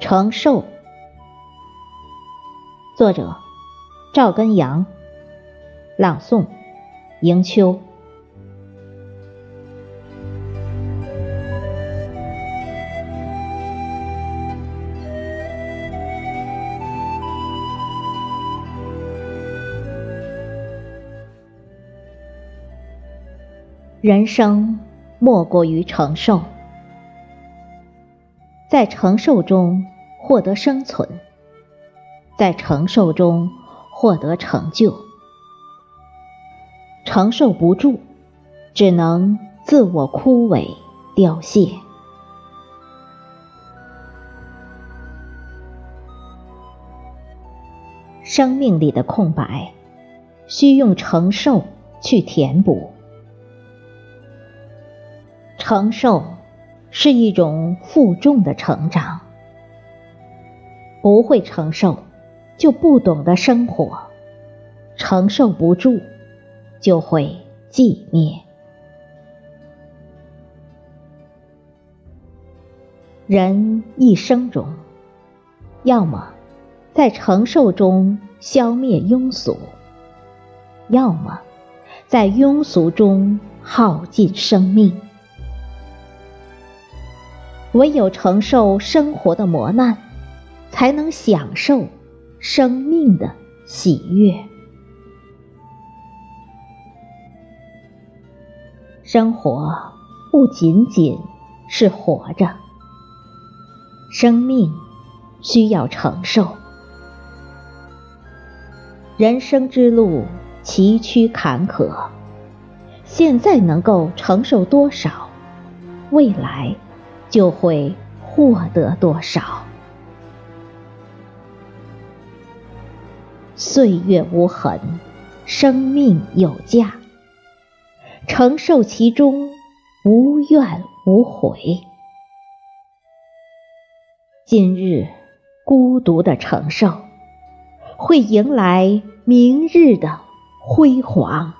承受。作者：赵根阳。朗诵：迎秋。人生莫过于承受。在承受中获得生存，在承受中获得成就。承受不住，只能自我枯萎凋谢。生命里的空白，需用承受去填补。承受。是一种负重的成长，不会承受，就不懂得生活；承受不住，就会寂灭。人一生中，要么在承受中消灭庸俗，要么在庸俗中耗尽生命。唯有承受生活的磨难，才能享受生命的喜悦。生活不仅仅是活着，生命需要承受。人生之路崎岖坎坷，现在能够承受多少，未来。就会获得多少？岁月无痕，生命有价，承受其中，无怨无悔。今日孤独的承受，会迎来明日的辉煌。